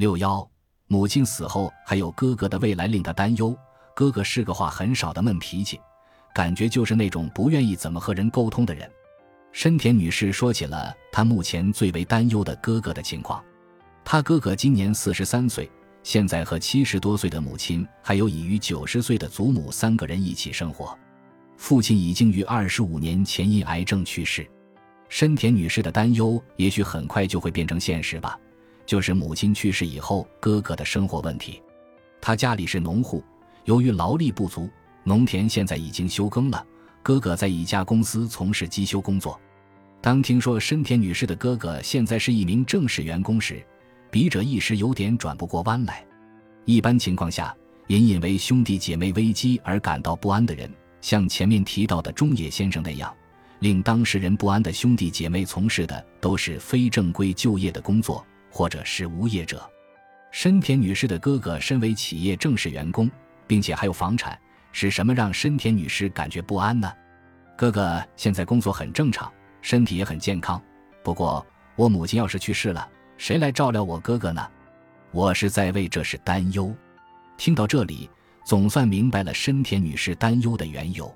六幺，母亲死后还有哥哥的未来令他担忧。哥哥是个话很少的闷脾气，感觉就是那种不愿意怎么和人沟通的人。深田女士说起了她目前最为担忧的哥哥的情况。她哥哥今年四十三岁，现在和七十多岁的母亲还有已逾九十岁的祖母三个人一起生活。父亲已经于二十五年前因癌症去世。深田女士的担忧也许很快就会变成现实吧，就是母亲去世以后哥哥的生活问题。他家里是农户，由于劳力不足，农田现在已经休耕了。哥哥在一家公司从事机修工作。当听说深田女士的哥哥现在是一名正式员工时，笔者一时有点转不过弯来。一般情况下，隐隐为兄弟姐妹危机而感到不安的人，像前面提到的中野先生那样，令当事人不安的兄弟姐妹从事的都是非正规就业的工作，或者是无业者。深田女士的哥哥身为企业正式员工，并且还有房产。是什么让深田女士感觉不安呢？哥哥现在工作很正常，身体也很健康。不过我母亲要是去世了，谁来照料我哥哥呢？我是在为这事担忧。听到这里，总算明白了深田女士担忧的缘由。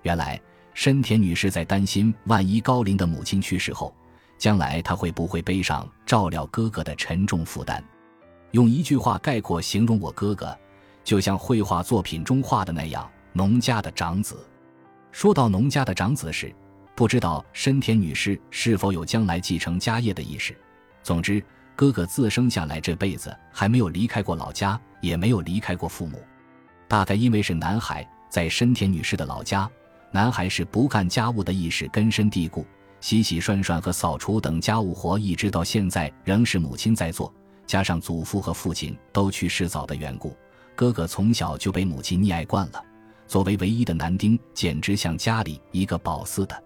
原来深田女士在担心，万一高龄的母亲去世后，将来他会不会背上照料哥哥的沉重负担？用一句话概括形容我哥哥。就像绘画作品中画的那样，农家的长子。说到农家的长子时，不知道深田女士是否有将来继承家业的意识。总之，哥哥自生下来这辈子还没有离开过老家，也没有离开过父母。大概因为是男孩，在深田女士的老家，男孩是不干家务的意识根深蒂固，洗洗涮涮和扫除等家务活，一直到现在仍是母亲在做。加上祖父和父亲都去世早的缘故。哥哥从小就被母亲溺爱惯了，作为唯一的男丁，简直像家里一个宝似的。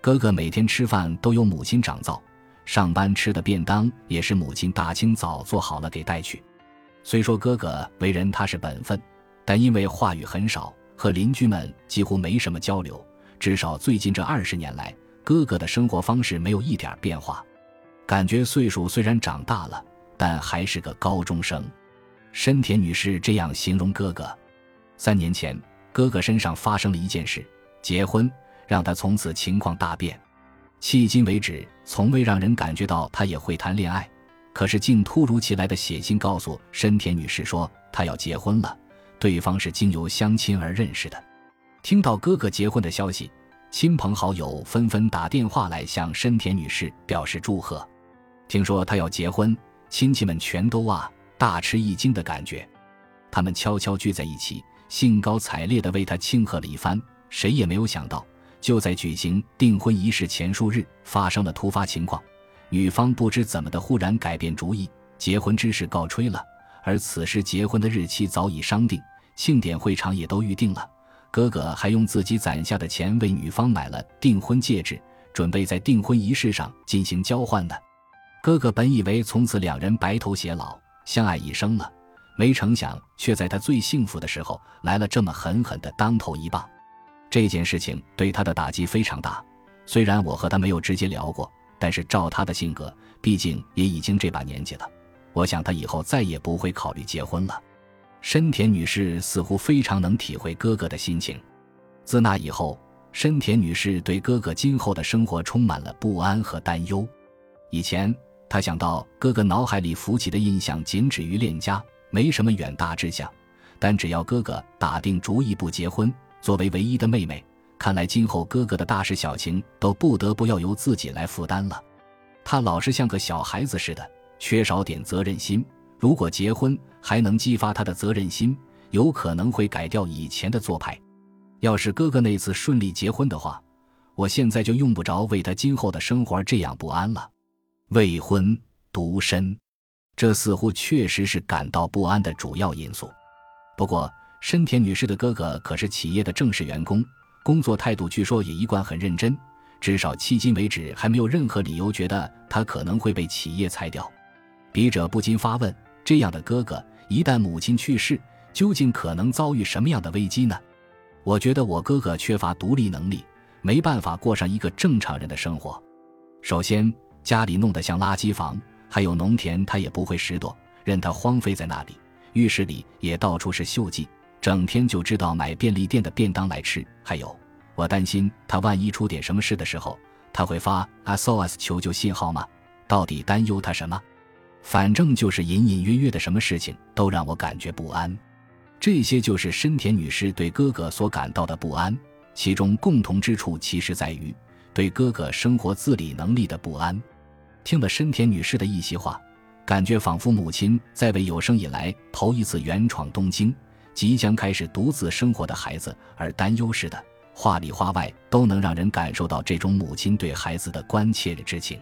哥哥每天吃饭都由母亲掌灶，上班吃的便当也是母亲大清早做好了给带去。虽说哥哥为人踏实本分，但因为话语很少，和邻居们几乎没什么交流。至少最近这二十年来，哥哥的生活方式没有一点变化，感觉岁数虽然长大了，但还是个高中生。深田女士这样形容哥哥：三年前，哥哥身上发生了一件事，结婚，让他从此情况大变。迄今为止，从未让人感觉到他也会谈恋爱，可是竟突如其来的写信告诉深田女士说他要结婚了，对方是经由相亲而认识的。听到哥哥结婚的消息，亲朋好友纷纷打电话来向深田女士表示祝贺。听说她要结婚，亲戚们全都啊。大吃一惊的感觉，他们悄悄聚在一起，兴高采烈地为他庆贺了一番。谁也没有想到，就在举行订婚仪式前数日，发生了突发情况。女方不知怎么的忽然改变主意，结婚之事告吹了。而此时结婚的日期早已商定，庆典会场也都预定了。哥哥还用自己攒下的钱为女方买了订婚戒指，准备在订婚仪式上进行交换呢。哥哥本以为从此两人白头偕老。相爱一生了，没成想却在他最幸福的时候来了这么狠狠的当头一棒。这件事情对他的打击非常大。虽然我和他没有直接聊过，但是照他的性格，毕竟也已经这把年纪了，我想他以后再也不会考虑结婚了。深田女士似乎非常能体会哥哥的心情。自那以后，深田女士对哥哥今后的生活充满了不安和担忧。以前。她想到哥哥脑海里浮起的印象仅止于恋家，没什么远大志向。但只要哥哥打定主意不结婚，作为唯一的妹妹，看来今后哥哥的大事小情都不得不要由自己来负担了。他老是像个小孩子似的，缺少点责任心。如果结婚还能激发他的责任心，有可能会改掉以前的做派。要是哥哥那次顺利结婚的话，我现在就用不着为他今后的生活这样不安了。未婚独身，这似乎确实是感到不安的主要因素。不过，深田女士的哥哥可是企业的正式员工，工作态度据说也一贯很认真。至少迄今为止，还没有任何理由觉得他可能会被企业裁掉。笔者不禁发问：这样的哥哥，一旦母亲去世，究竟可能遭遇什么样的危机呢？我觉得我哥哥缺乏独立能力，没办法过上一个正常人的生活。首先，家里弄得像垃圾房，还有农田，他也不会拾掇，任他荒废在那里。浴室里也到处是锈迹，整天就知道买便利店的便当来吃。还有，我担心他万一出点什么事的时候，他会发 SOS 求救信号吗？到底担忧他什么？反正就是隐隐约约的什么事情都让我感觉不安。这些就是深田女士对哥哥所感到的不安，其中共同之处其实在于对哥哥生活自理能力的不安。听了深田女士的一席话。感觉仿佛母亲在为有生以来头一次远闯东京、即将开始独自生活的孩子而担忧似的，话里话外都能让人感受到这种母亲对孩子的关切之情。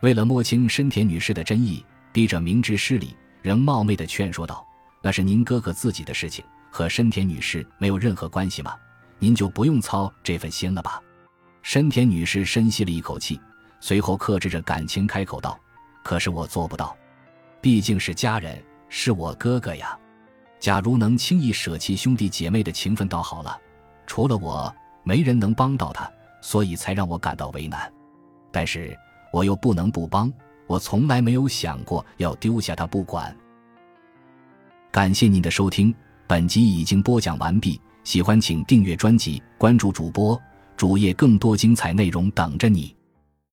为了摸清深田女士的真意，笔者明知失礼，仍冒昧的劝说道：“那是您哥哥自己的事情，和深田女士没有任何关系吗？您就不用操这份心了吧。”深田女士深吸了一口气，随后克制着感情开口道：“可是我做不到。”毕竟是家人，是我哥哥呀。假如能轻易舍弃兄弟姐妹的情分，倒好了。除了我，没人能帮到他，所以才让我感到为难。但是我又不能不帮，我从来没有想过要丢下他不管。感谢您的收听，本集已经播讲完毕。喜欢请订阅专辑，关注主播主页，更多精彩内容等着你。